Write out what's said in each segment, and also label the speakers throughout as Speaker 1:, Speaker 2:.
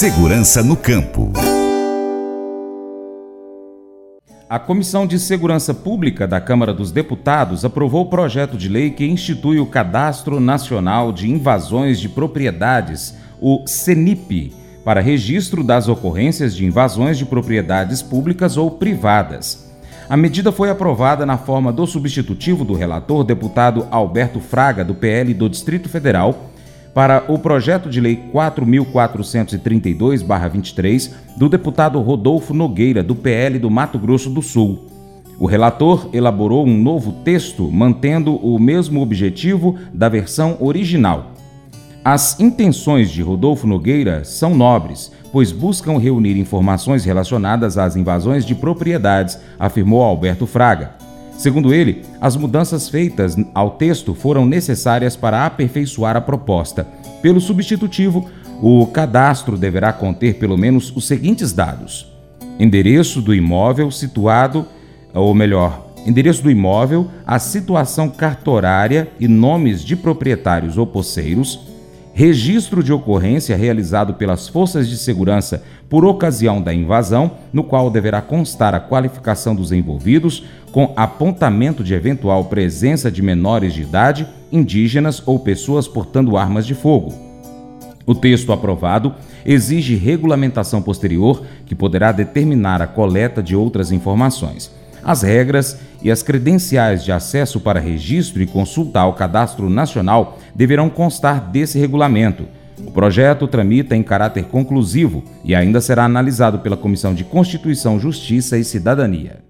Speaker 1: Segurança no campo.
Speaker 2: A Comissão de Segurança Pública da Câmara dos Deputados aprovou o projeto de lei que institui o Cadastro Nacional de Invasões de Propriedades, o CENIP, para registro das ocorrências de invasões de propriedades públicas ou privadas. A medida foi aprovada na forma do substitutivo do relator deputado Alberto Fraga, do PL do Distrito Federal, para o projeto de lei 4432-23 do deputado Rodolfo Nogueira, do PL do Mato Grosso do Sul. O relator elaborou um novo texto mantendo o mesmo objetivo da versão original. As intenções de Rodolfo Nogueira são nobres, pois buscam reunir informações relacionadas às invasões de propriedades, afirmou Alberto Fraga. Segundo ele, as mudanças feitas ao texto foram necessárias para aperfeiçoar a proposta. Pelo substitutivo, o cadastro deverá conter pelo menos os seguintes dados: endereço do imóvel situado, ou melhor, endereço do imóvel, a situação cartorária e nomes de proprietários ou posseiros, registro de ocorrência realizado pelas forças de segurança por ocasião da invasão, no qual deverá constar a qualificação dos envolvidos, com apontamento de eventual presença de menores de idade, indígenas ou pessoas portando armas de fogo. O texto aprovado exige regulamentação posterior que poderá determinar a coleta de outras informações. As regras e as credenciais de acesso para registro e consulta ao Cadastro Nacional deverão constar desse regulamento. O projeto tramita em caráter conclusivo e ainda será analisado pela Comissão de Constituição, Justiça e Cidadania.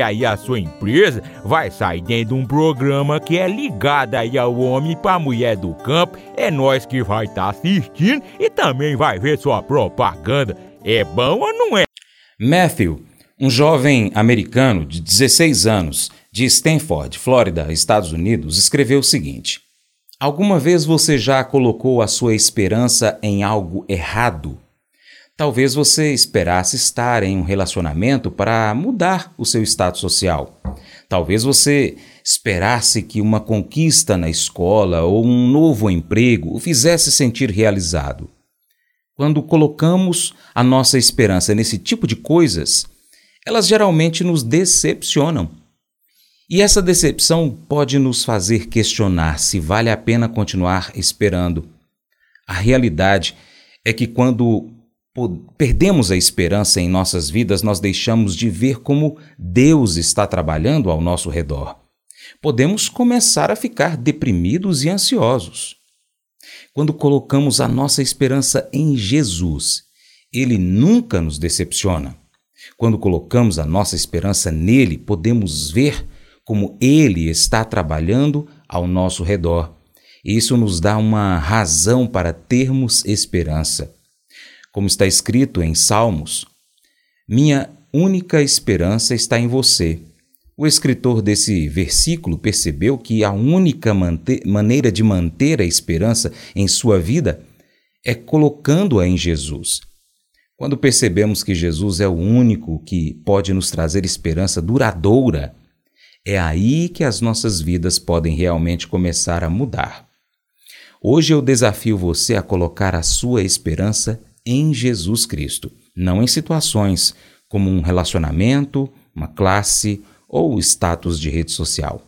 Speaker 3: aí a sua empresa vai sair dentro de um programa que é ligado aí ao homem para mulher do campo. É nós que vai estar tá assistindo e também vai ver sua propaganda. É bom ou não é?
Speaker 2: Matthew, um jovem americano de 16 anos, de Stanford, Flórida, Estados Unidos, escreveu o seguinte: Alguma vez você já colocou a sua esperança em algo errado? Talvez você esperasse estar em um relacionamento para mudar o seu status social. Talvez você esperasse que uma conquista na escola ou um novo emprego o fizesse sentir realizado. Quando colocamos a nossa esperança nesse tipo de coisas, elas geralmente nos decepcionam. E essa decepção pode nos fazer questionar se vale a pena continuar esperando. A realidade é que quando perdemos a esperança em nossas vidas, nós deixamos de ver como Deus está trabalhando ao nosso redor. Podemos começar a ficar deprimidos e ansiosos. Quando colocamos a nossa esperança em Jesus, ele nunca nos decepciona. Quando colocamos a nossa esperança nele, podemos ver como ele está trabalhando ao nosso redor. Isso nos dá uma razão para termos esperança. Como está escrito em Salmos, minha única esperança está em você. O escritor desse versículo percebeu que a única maneira de manter a esperança em sua vida é colocando-a em Jesus. Quando percebemos que Jesus é o único que pode nos trazer esperança duradoura, é aí que as nossas vidas podem realmente começar a mudar. Hoje eu desafio você a colocar a sua esperança em Jesus Cristo, não em situações como um relacionamento, uma classe ou status de rede social.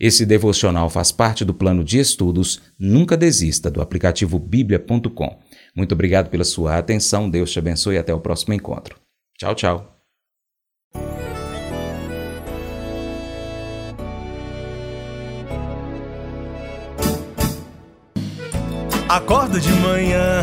Speaker 2: Esse devocional faz parte do plano de estudos Nunca Desista do aplicativo bíblia.com. Muito obrigado pela sua atenção, Deus te abençoe e até o próximo encontro. Tchau, tchau.
Speaker 4: Acordo de manhã